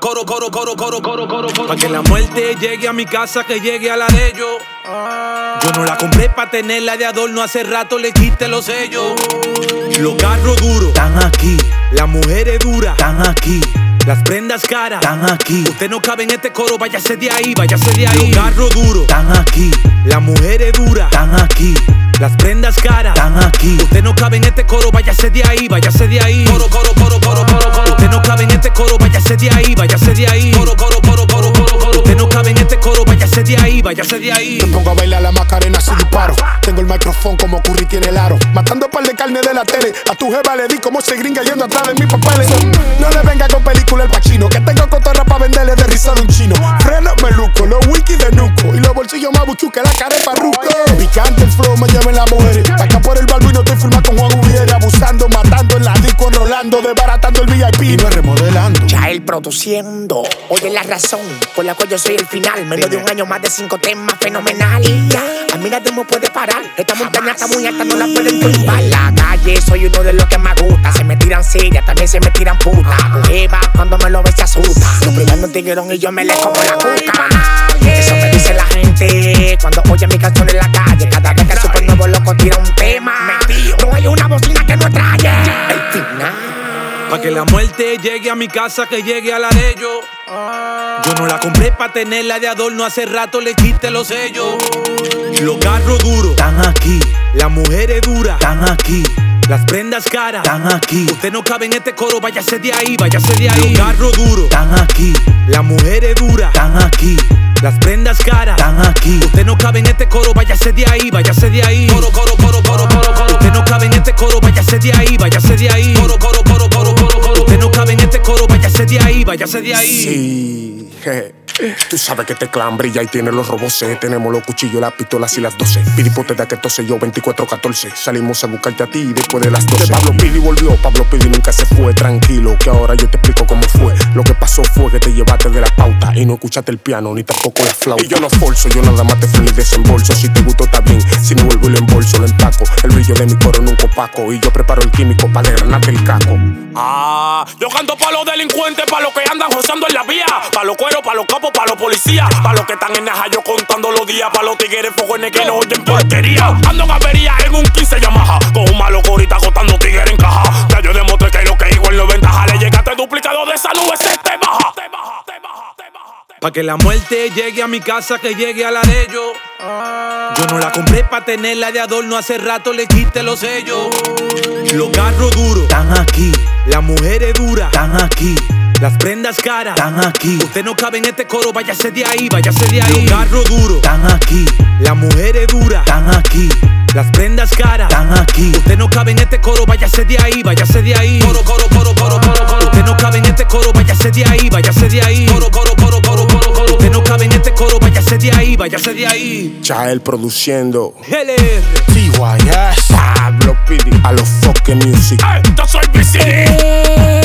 Coro, coro, coro, coro, coro, coro, coro. Para que la muerte llegue a mi casa, que llegue a la de ellos. Yo no la compré para tenerla de adorno, hace rato le quité los sellos. Los carros duros Están aquí, las mujeres duras, están aquí, las prendas caras. están aquí, Usted no cabe en este coro, váyase de ahí, váyase de ahí. Los carros duros, están aquí, las mujeres duras, están aquí, las prendas caras. están aquí, Usted no cabe en este coro, váyase de ahí, váyase de ahí. Coro, coro, coro, coro, coro, coro. Usted no cabe en este coro, váyase de ahí, de ahí, váyase de ahí. Te pongo a bailar la macarena si disparo. Tengo el micrófono como Curry tiene el aro. Matando par de carne de la tele. A tu jeva le di como se gringa yendo atrás de mis papeles. No le venga con película el pachino. Que tengo cotorra para venderle de risa de un chino. Freno meluco, los wiki de nuco. Y los bolsillos más buchu que la cara de parruco. Picante el flow me lleven las mujeres. Enrolando. Desbaratando el VIP y no remodelando. Ya él produciendo, oye la razón por la cual yo soy el final. Menos de un año más de cinco temas fenomenal. Y ya, a mí nadie me puede parar. Esta montaña está muy alta, no la pueden tumbar. La calle soy uno de los que más gusta. Se me tiran sillas, también se me tiran putas. Eva, cuando me lo ve se asusta. Brillando un tiguerón y yo me le como la cuca. Eso me dice la gente cuando oye mi canción en la calle. Cada vez que el super nuevo loco tira un tema. Pa' que la muerte llegue a mi casa, que llegue a la de ellos. Yo no la compré pa' tenerla de adorno, hace rato le quité los sellos. Los carros duros, están aquí, las mujeres duras, están aquí, las prendas caras. están aquí, Usted no cabe en este coro, váyase de ahí, váyase de ahí. Los carros duros, están aquí, las mujeres duras, están aquí, las prendas caras. están aquí, Usted no cabe en este coro, váyase de ahí, váyase de ahí. Coro, coro, coro, coro, coro, coro. Usted no cabe en este coro, váyase de ahí, váyase de ahí. Coro, coro, váyase de ahí, váyase de ahí. Sí, je. Tú sabes que este clan brilla y tiene los roboces. Tenemos los cuchillos, las pistolas y las 12. Pidipote de que tose yo 24-14. Salimos a buscarte a ti después de las 12. Pablo Pidi volvió, Pablo Pidi nunca se fue. Tranquilo, que ahora yo te explico cómo fue. Lo que pasó fue que te llevaste de la pauta y no escuchaste el piano ni tampoco la flauta. Y yo no forzo, yo nada más te fui desembolso. Brillo de mi coro nunca opaco. Y yo preparo el químico para desgranarte el caco. Ah, yo canto pa' los delincuentes, pa' los que andan gozando en la vía, pa' los cueros, pa' los capos, pa' los policías, pa' los que están en Naja, yo contando los días, pa' los tigres fogones que no oyen porquería. Ando en avería en un 15 Yamaha, con un malo corita acostando tigres en caja. Ya yo demostré que lo que igual no ventaja, le llegaste duplicado de esa nube, se te baja. Te baja, te baja, te baja, te baja. Pa' que la muerte llegue a mi casa, que llegue a la de ellos. Yo no la compré pa' tenerla de adorno, hace rato le quité los sellos. Los carros duros, están aquí, las mujeres duras, están aquí, las prendas caras. están aquí, Usted no cabe en este coro, váyase de ahí, váyase de ahí. Los carros duros, están aquí, las mujeres duras, están aquí, las prendas caras. están aquí, Usted no cabe en este coro, váyase de ahí, váyase de ahí. Coro, coro, coro, coro, coro, coro. Usted no cabe en este coro, váyase de ahí, váyase de ahí. Coro, coro, váyase de ahí, váyase de ahí. Chael produciendo. LR. TYS. Pablo Pidi. A los fucking music. Ey, yo soy BCD.